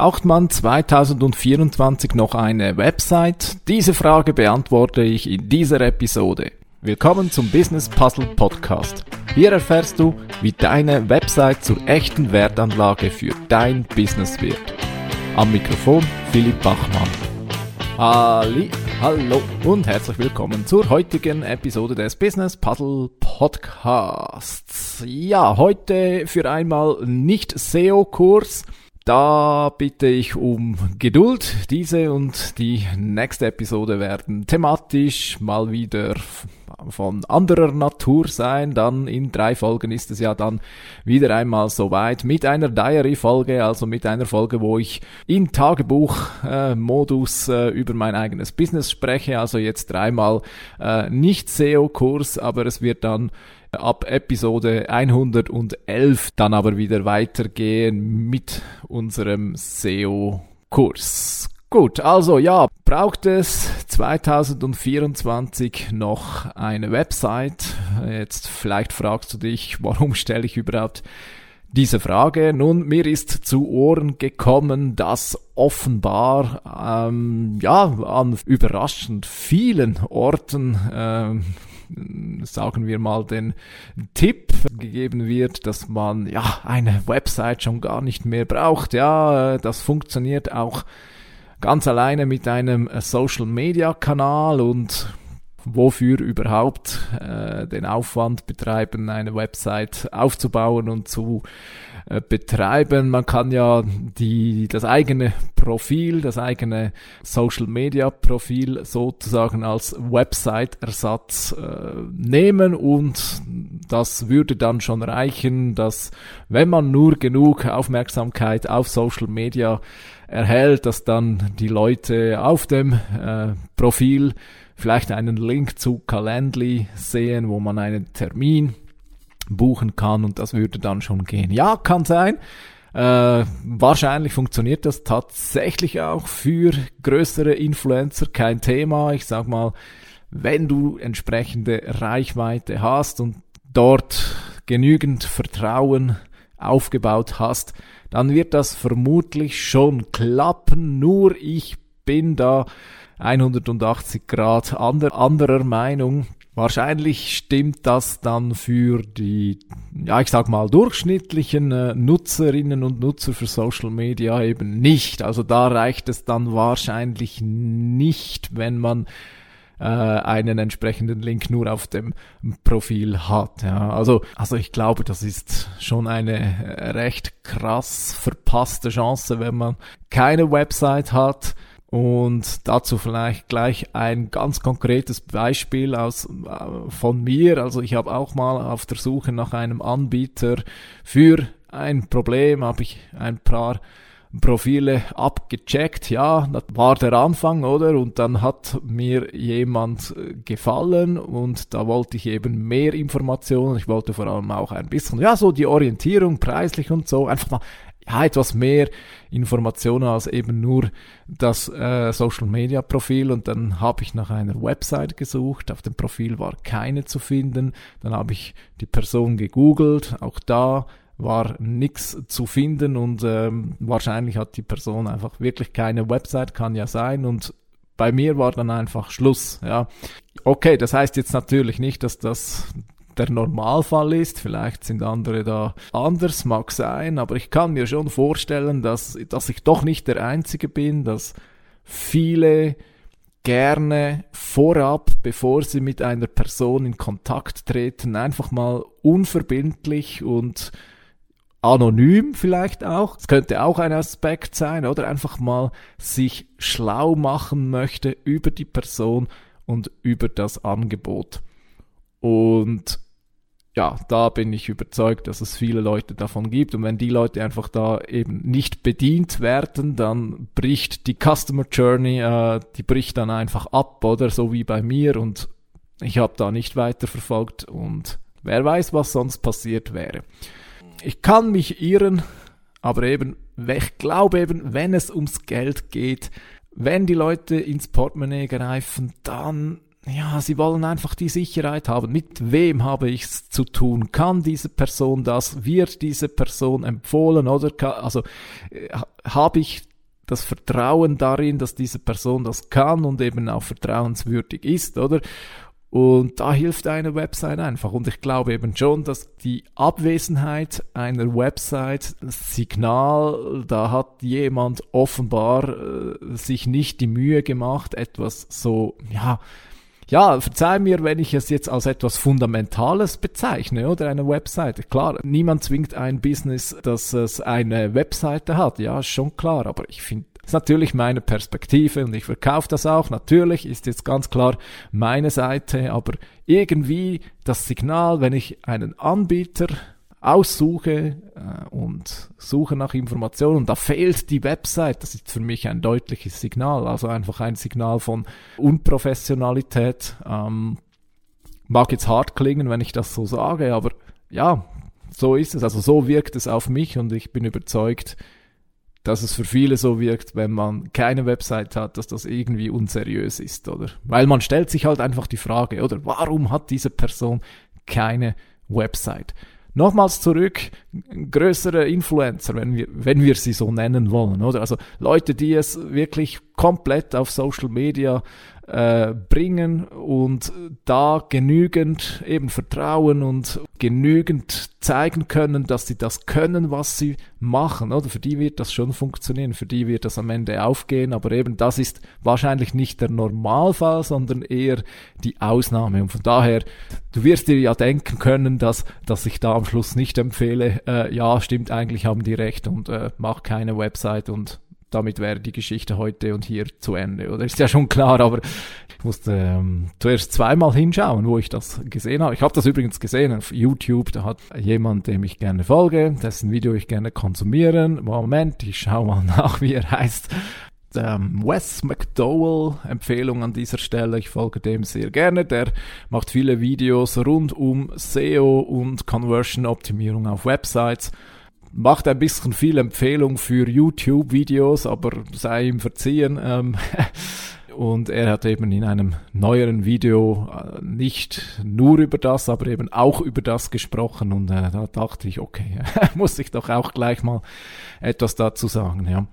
Braucht man 2024 noch eine Website? Diese Frage beantworte ich in dieser Episode. Willkommen zum Business Puzzle Podcast. Hier erfährst du, wie deine Website zur echten Wertanlage für dein Business wird. Am Mikrofon Philipp Bachmann. Halli, hallo und herzlich willkommen zur heutigen Episode des Business Puzzle Podcasts. Ja, heute für einmal nicht SEO-Kurs, da bitte ich um Geduld. Diese und die nächste Episode werden thematisch mal wieder von anderer Natur sein. Dann in drei Folgen ist es ja dann wieder einmal soweit mit einer Diary-Folge, also mit einer Folge, wo ich in Tagebuch-Modus äh, äh, über mein eigenes Business spreche. Also jetzt dreimal äh, nicht SEO-Kurs, aber es wird dann ab Episode 111 dann aber wieder weitergehen mit unserem SEO-Kurs. Gut, also ja, braucht es 2024 noch eine Website? Jetzt vielleicht fragst du dich, warum stelle ich überhaupt diese Frage. Nun, mir ist zu Ohren gekommen, dass offenbar ähm, ja an überraschend vielen Orten ähm, sagen wir mal, den Tipp gegeben wird, dass man ja eine Website schon gar nicht mehr braucht. Ja, das funktioniert auch ganz alleine mit einem Social Media Kanal und wofür überhaupt äh, den Aufwand betreiben, eine Website aufzubauen und zu äh, betreiben. Man kann ja die, das eigene Profil, das eigene Social Media Profil sozusagen als Website-Ersatz äh, nehmen und das würde dann schon reichen, dass wenn man nur genug Aufmerksamkeit auf Social Media erhält, dass dann die Leute auf dem äh, Profil vielleicht einen Link zu Calendly sehen, wo man einen Termin buchen kann und das würde dann schon gehen. Ja, kann sein. Äh, wahrscheinlich funktioniert das tatsächlich auch für größere Influencer, kein Thema. Ich sag mal, wenn du entsprechende Reichweite hast und dort genügend Vertrauen aufgebaut hast, dann wird das vermutlich schon klappen. Nur ich bin da 180 Grad ander, anderer Meinung. Wahrscheinlich stimmt das dann für die, ja, ich sag mal, durchschnittlichen äh, Nutzerinnen und Nutzer für Social Media eben nicht. Also da reicht es dann wahrscheinlich nicht, wenn man äh, einen entsprechenden Link nur auf dem Profil hat. Ja, also, also ich glaube, das ist schon eine äh, recht krass verpasste Chance, wenn man keine Website hat und dazu vielleicht gleich ein ganz konkretes Beispiel aus, äh, von mir. Also ich habe auch mal auf der Suche nach einem Anbieter für ein Problem, habe ich ein paar Profile abgecheckt. Ja, das war der Anfang, oder? Und dann hat mir jemand äh, gefallen und da wollte ich eben mehr Informationen. Ich wollte vor allem auch ein bisschen, ja, so die Orientierung preislich und so. Einfach mal ja, etwas mehr Informationen als eben nur das äh, Social Media Profil. Und dann habe ich nach einer Website gesucht, auf dem Profil war keine zu finden, dann habe ich die Person gegoogelt, auch da war nichts zu finden. Und ähm, wahrscheinlich hat die Person einfach wirklich keine Website, kann ja sein. Und bei mir war dann einfach Schluss, ja. Okay, das heißt jetzt natürlich nicht, dass das der Normalfall ist. Vielleicht sind andere da anders, mag sein, aber ich kann mir schon vorstellen, dass, dass ich doch nicht der Einzige bin, dass viele gerne vorab, bevor sie mit einer Person in Kontakt treten, einfach mal unverbindlich und anonym vielleicht auch. Es könnte auch ein Aspekt sein, oder einfach mal sich schlau machen möchte über die Person und über das Angebot. Und ja, da bin ich überzeugt, dass es viele Leute davon gibt. Und wenn die Leute einfach da eben nicht bedient werden, dann bricht die Customer Journey, äh, die bricht dann einfach ab, oder so wie bei mir. Und ich habe da nicht weiterverfolgt und wer weiß, was sonst passiert wäre. Ich kann mich irren, aber eben, ich glaube eben, wenn es ums Geld geht, wenn die Leute ins Portemonnaie greifen, dann ja, sie wollen einfach die Sicherheit haben. Mit wem habe ich es zu tun? Kann diese Person das? Wird diese Person empfohlen oder kann, also äh, habe ich das Vertrauen darin, dass diese Person das kann und eben auch vertrauenswürdig ist, oder? Und da hilft eine Website einfach. Und ich glaube eben schon, dass die Abwesenheit einer Website, Signal, da hat jemand offenbar äh, sich nicht die Mühe gemacht, etwas so, ja, ja, verzeih mir, wenn ich es jetzt als etwas Fundamentales bezeichne, oder eine Webseite. Klar, niemand zwingt ein Business, dass es eine Webseite hat. Ja, schon klar. Aber ich finde ist natürlich meine Perspektive und ich verkaufe das auch. Natürlich ist jetzt ganz klar meine Seite, aber irgendwie das Signal, wenn ich einen Anbieter aussuche äh, und suche nach Informationen und da fehlt die Website, das ist für mich ein deutliches Signal, also einfach ein Signal von Unprofessionalität. Ähm, mag jetzt hart klingen, wenn ich das so sage, aber ja, so ist es. Also so wirkt es auf mich und ich bin überzeugt, dass es für viele so wirkt, wenn man keine Website hat, dass das irgendwie unseriös ist, oder? Weil man stellt sich halt einfach die Frage, oder? Warum hat diese Person keine Website? Nochmals zurück, größere Influencer, wenn wir, wenn wir sie so nennen wollen, oder? Also Leute, die es wirklich komplett auf Social Media äh, bringen und da genügend eben Vertrauen und genügend zeigen können, dass sie das können, was sie machen, oder? Für die wird das schon funktionieren, für die wird das am Ende aufgehen, aber eben das ist wahrscheinlich nicht der Normalfall, sondern eher die Ausnahme. Und von daher, du wirst dir ja denken können, dass, dass ich da am Schluss nicht empfehle, äh, ja, stimmt, eigentlich haben die recht und äh, mach keine Website und damit wäre die Geschichte heute und hier zu Ende, oder? Ist ja schon klar, aber ich musste ähm, zuerst zweimal hinschauen, wo ich das gesehen habe. Ich habe das übrigens gesehen auf YouTube, da hat jemand, dem ich gerne folge, dessen Video ich gerne konsumieren. Moment, ich schaue mal nach, wie er heißt. Ähm, Wes McDowell, Empfehlung an dieser Stelle, ich folge dem sehr gerne. Der macht viele Videos rund um SEO und Conversion Optimierung auf Websites macht ein bisschen viel Empfehlung für YouTube-Videos, aber sei ihm verziehen. Ähm, und er hat eben in einem neueren Video äh, nicht nur über das, aber eben auch über das gesprochen. Und äh, da dachte ich, okay, muss ich doch auch gleich mal etwas dazu sagen. Ja.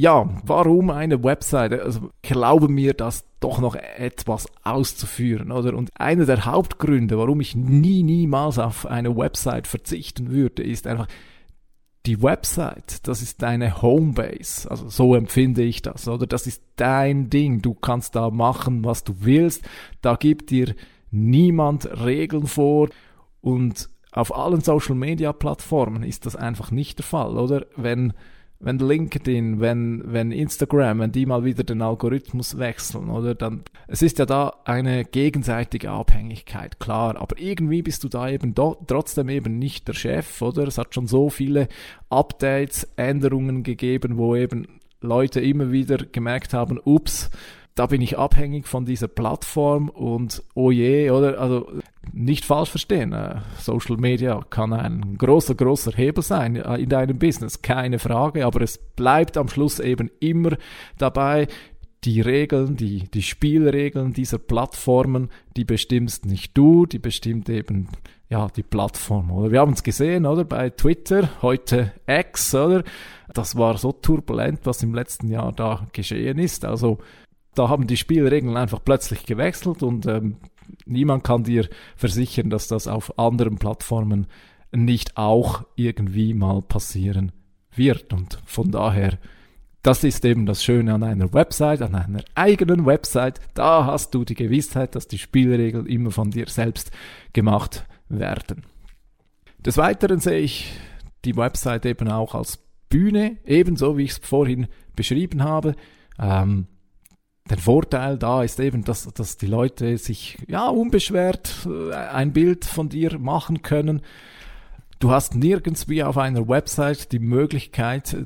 Ja, warum eine Webseite? Also glaube mir, das doch noch etwas auszuführen, oder? Und einer der Hauptgründe, warum ich nie, niemals auf eine Website verzichten würde, ist einfach, die Website, das ist deine Homebase. Also so empfinde ich das, oder? Das ist dein Ding. Du kannst da machen, was du willst. Da gibt dir niemand Regeln vor. Und auf allen Social Media Plattformen ist das einfach nicht der Fall, oder? Wenn wenn LinkedIn, wenn, wenn Instagram, wenn die mal wieder den Algorithmus wechseln, oder dann, es ist ja da eine gegenseitige Abhängigkeit, klar, aber irgendwie bist du da eben do, trotzdem eben nicht der Chef, oder? Es hat schon so viele Updates, Änderungen gegeben, wo eben Leute immer wieder gemerkt haben, ups, da bin ich abhängig von dieser Plattform und oh je, oder? Also nicht falsch verstehen, äh, Social Media kann ein großer, großer Hebel sein äh, in deinem Business, keine Frage, aber es bleibt am Schluss eben immer dabei, die Regeln, die, die Spielregeln dieser Plattformen, die bestimmst nicht du, die bestimmt eben ja die Plattform, oder? Wir haben es gesehen, oder? Bei Twitter, heute X, oder? Das war so turbulent, was im letzten Jahr da geschehen ist. Also da haben die Spielregeln einfach plötzlich gewechselt und ähm, niemand kann dir versichern, dass das auf anderen Plattformen nicht auch irgendwie mal passieren wird. Und von daher, das ist eben das Schöne an einer Website, an einer eigenen Website. Da hast du die Gewissheit, dass die Spielregeln immer von dir selbst gemacht werden. Des Weiteren sehe ich die Website eben auch als Bühne, ebenso wie ich es vorhin beschrieben habe. Ähm, der Vorteil da ist eben, dass, dass die Leute sich ja unbeschwert äh, ein Bild von dir machen können. Du hast nirgends wie auf einer Website die Möglichkeit,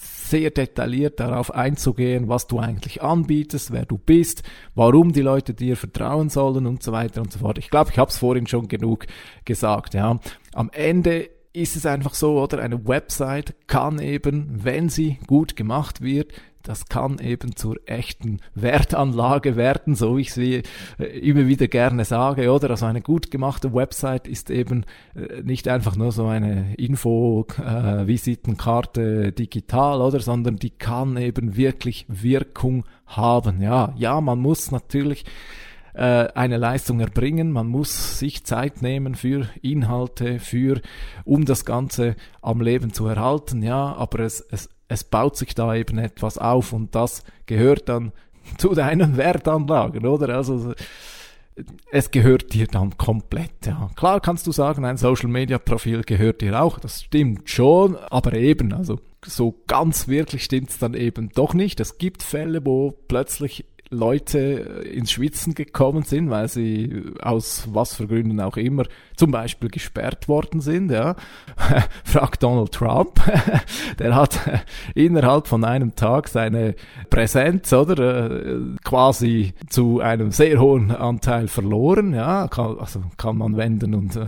sehr detailliert darauf einzugehen, was du eigentlich anbietest, wer du bist, warum die Leute dir vertrauen sollen und so weiter und so fort. Ich glaube, ich habe es vorhin schon genug gesagt. Ja, am Ende ist es einfach so, oder eine Website kann eben, wenn sie gut gemacht wird, das kann eben zur echten Wertanlage werden, so wie ich sie äh, immer wieder gerne sage, oder? Also eine gut gemachte Website ist eben äh, nicht einfach nur so eine Info-Visitenkarte äh, digital, oder? Sondern die kann eben wirklich Wirkung haben. Ja, ja, man muss natürlich eine Leistung erbringen. Man muss sich Zeit nehmen für Inhalte, für, um das Ganze am Leben zu erhalten. Ja, aber es, es, es baut sich da eben etwas auf und das gehört dann zu deinen Wertanlagen, oder? Also, es gehört dir dann komplett. Ja. Klar kannst du sagen, ein Social Media Profil gehört dir auch, das stimmt schon, aber eben, also so ganz wirklich stimmt's dann eben doch nicht. Es gibt Fälle, wo plötzlich Leute ins Schwitzen gekommen sind, weil sie aus was für Gründen auch immer zum Beispiel gesperrt worden sind. Ja. Frag Donald Trump, der hat innerhalb von einem Tag seine Präsenz oder äh, quasi zu einem sehr hohen Anteil verloren. Ja, kann, also kann man wenden und äh,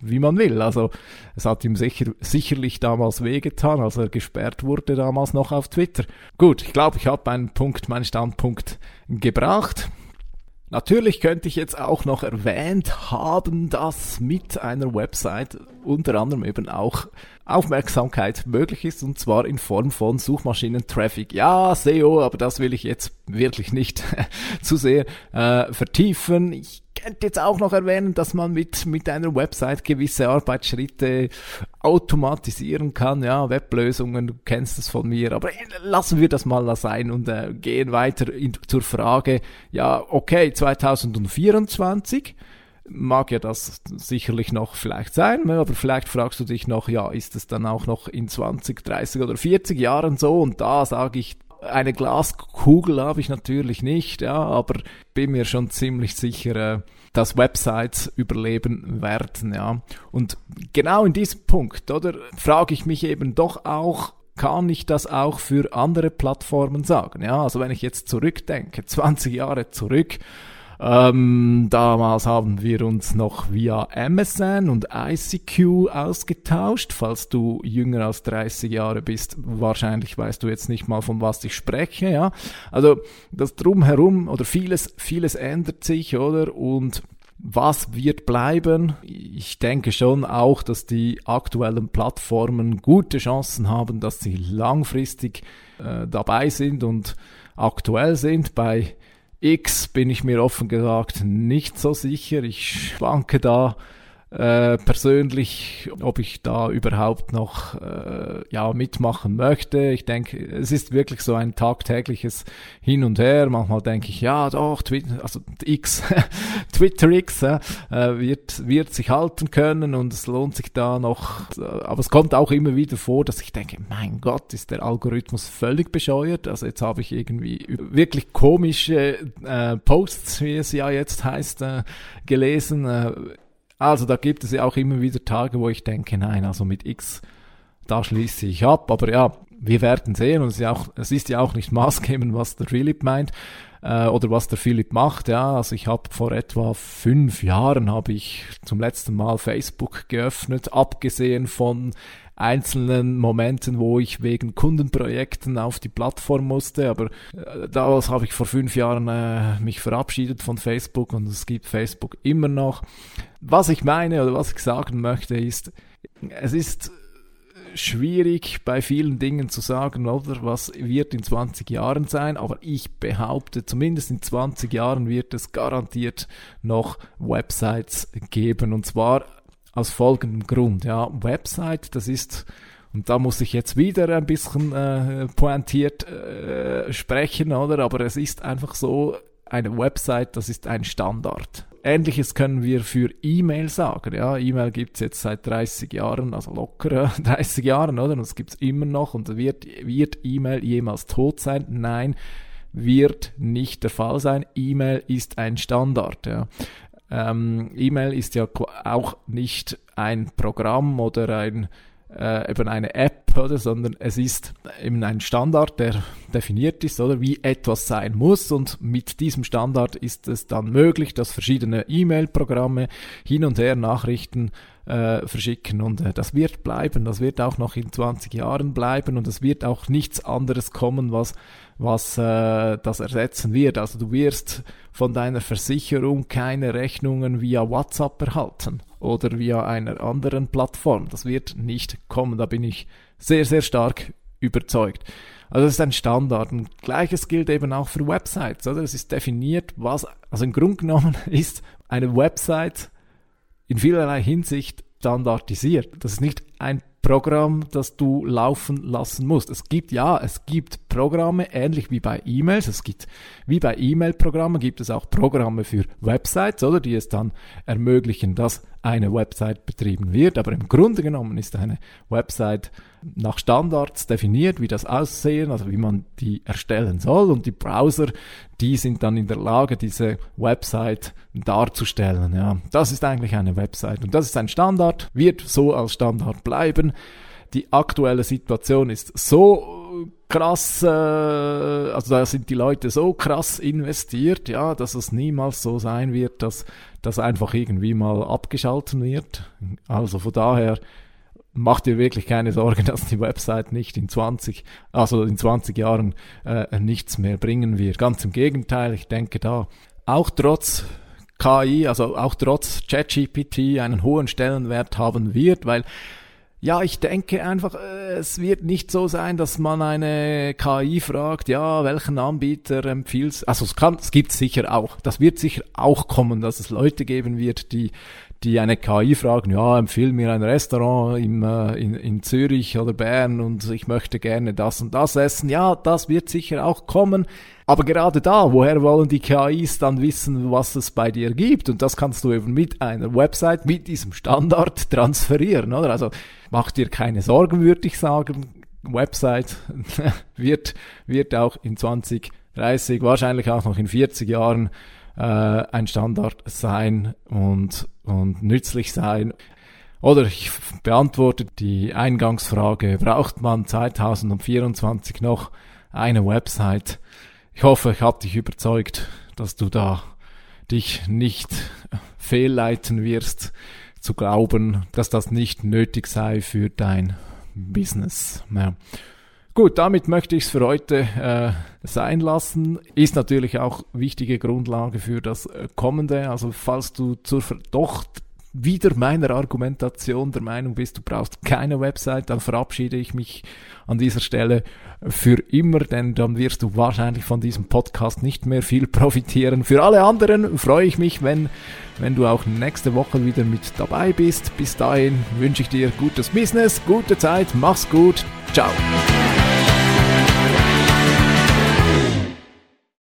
wie man will. Also es hat ihm sicher, sicherlich damals wehgetan, als er gesperrt wurde damals noch auf Twitter. Gut, ich glaube, ich habe meinen Punkt, meinen Standpunkt gebracht. Natürlich könnte ich jetzt auch noch erwähnt haben, dass mit einer Website unter anderem eben auch Aufmerksamkeit möglich ist und zwar in Form von Suchmaschinen-Traffic. Ja, SEO, aber das will ich jetzt wirklich nicht zu sehr äh, vertiefen. Ich könnte jetzt auch noch erwähnen, dass man mit, mit einer Website gewisse Arbeitsschritte automatisieren kann. Ja, Weblösungen, du kennst es von mir. Aber lassen wir das mal sein und äh, gehen weiter in, zur Frage, ja, okay, 2024 mag ja das sicherlich noch vielleicht sein, ne, aber vielleicht fragst du dich noch, ja, ist es dann auch noch in 20, 30 oder 40 Jahren so? Und da sage ich, eine Glaskugel habe ich natürlich nicht, ja, aber bin mir schon ziemlich sicher, äh, dass Websites überleben werden, ja. Und genau in diesem Punkt, oder, frage ich mich eben doch auch, kann ich das auch für andere Plattformen sagen, ja. Also wenn ich jetzt zurückdenke, 20 Jahre zurück, ähm, damals haben wir uns noch via MSN und ICQ ausgetauscht. Falls du jünger als 30 Jahre bist, wahrscheinlich weißt du jetzt nicht mal, von was ich spreche, ja. Also das drumherum oder vieles, vieles ändert sich, oder? Und was wird bleiben? Ich denke schon auch, dass die aktuellen Plattformen gute Chancen haben, dass sie langfristig äh, dabei sind und aktuell sind. Bei X bin ich mir offen gesagt nicht so sicher. Ich schwanke da äh, persönlich, ob ich da überhaupt noch äh, ja mitmachen möchte. Ich denke, es ist wirklich so ein tagtägliches Hin und Her. Manchmal denke ich, ja doch, Twitter, also X, Twitter X äh, wird wird sich halten können und es lohnt sich da noch. Aber es kommt auch immer wieder vor, dass ich denke, mein Gott, ist der Algorithmus völlig bescheuert. Also jetzt habe ich irgendwie wirklich komische äh, Posts, wie es ja jetzt heißt, äh, gelesen. Äh, also da gibt es ja auch immer wieder Tage, wo ich denke, nein, also mit X, da schließe ich ab. Aber ja, wir werden sehen und es ist ja auch, es ist ja auch nicht maßgebend, was der Philipp meint äh, oder was der Philipp macht. Ja, also ich habe vor etwa fünf Jahren habe ich zum letzten Mal Facebook geöffnet, abgesehen von einzelnen Momenten, wo ich wegen Kundenprojekten auf die Plattform musste. Aber äh, damals habe ich vor fünf Jahren äh, mich verabschiedet von Facebook und es gibt Facebook immer noch. Was ich meine oder was ich sagen möchte ist, es ist schwierig bei vielen Dingen zu sagen, oder was wird in 20 Jahren sein, aber ich behaupte, zumindest in 20 Jahren wird es garantiert noch Websites geben und zwar aus folgendem Grund. Ja, Website, das ist, und da muss ich jetzt wieder ein bisschen äh, pointiert äh, sprechen, oder? Aber es ist einfach so, eine Website, das ist ein Standard. Ähnliches können wir für E-Mail sagen. Ja, E-Mail gibt's jetzt seit 30 Jahren, also locker 30 Jahren, oder? Und es gibt's immer noch. Und wird, wird E-Mail jemals tot sein? Nein, wird nicht der Fall sein. E-Mail ist ein Standard. Ja. Ähm, E-Mail ist ja auch nicht ein Programm oder ein, äh, eben eine App, oder, sondern es ist eben ein Standard, der definiert ist oder wie etwas sein muss. Und mit diesem Standard ist es dann möglich, dass verschiedene E-Mail-Programme hin und her Nachrichten äh, verschicken und äh, das wird bleiben, das wird auch noch in 20 Jahren bleiben und es wird auch nichts anderes kommen, was was äh, das ersetzen wird. Also du wirst von deiner Versicherung keine Rechnungen via WhatsApp erhalten oder via einer anderen Plattform. Das wird nicht kommen. Da bin ich sehr, sehr stark überzeugt. Also das ist ein Standard. Und gleiches gilt eben auch für Websites. Oder? Es ist definiert, was, also im Grunde genommen ist eine Website in vielerlei Hinsicht standardisiert. Das ist nicht ein Programm, das du laufen lassen musst. Es gibt ja, es gibt Programme, ähnlich wie bei E-Mails. Es gibt, wie bei E-Mail-Programmen, gibt es auch Programme für Websites, oder, die es dann ermöglichen, dass eine Website betrieben wird. Aber im Grunde genommen ist eine Website nach Standards definiert, wie das aussehen, also wie man die erstellen soll. Und die Browser, die sind dann in der Lage, diese Website darzustellen. Ja, das ist eigentlich eine Website. Und das ist ein Standard, wird so als Standard bleiben. Die aktuelle Situation ist so krass, äh, also da sind die Leute so krass investiert, ja, dass es niemals so sein wird, dass das einfach irgendwie mal abgeschalten wird. Also von daher mach dir wirklich keine Sorgen, dass die Website nicht in 20, also in 20 Jahren äh, nichts mehr bringen wird. Ganz im Gegenteil, ich denke da auch trotz KI, also auch trotz ChatGPT einen hohen Stellenwert haben wird, weil ja, ich denke einfach, äh, es wird nicht so sein, dass man eine KI fragt, ja, welchen Anbieter empfiehlst. Also es kann, es gibt sicher auch. Das wird sicher auch kommen, dass es Leute geben wird, die die eine KI fragen, ja, empfehle mir ein Restaurant im, äh, in, in Zürich oder Bern und ich möchte gerne das und das essen. Ja, das wird sicher auch kommen. Aber gerade da, woher wollen die KIs dann wissen, was es bei dir gibt? Und das kannst du eben mit einer Website, mit diesem Standard transferieren, oder? Also mach dir keine Sorgen, würde ich sagen. Website wird, wird auch in 20, 30, wahrscheinlich auch noch in 40 Jahren äh, ein Standard sein und, und nützlich sein. Oder ich beantworte die Eingangsfrage, braucht man 2024 noch eine Website? Ich hoffe, ich habe dich überzeugt, dass du da dich nicht fehlleiten wirst, zu glauben, dass das nicht nötig sei für dein Business. Ja. Gut, damit möchte ich es für heute äh, sein lassen. Ist natürlich auch wichtige Grundlage für das äh, kommende. Also falls du zur doch wieder meiner Argumentation der Meinung bist, du brauchst keine Website, dann verabschiede ich mich an dieser Stelle für immer, denn dann wirst du wahrscheinlich von diesem Podcast nicht mehr viel profitieren. Für alle anderen freue ich mich, wenn, wenn du auch nächste Woche wieder mit dabei bist. Bis dahin wünsche ich dir gutes Business, gute Zeit, mach's gut, ciao.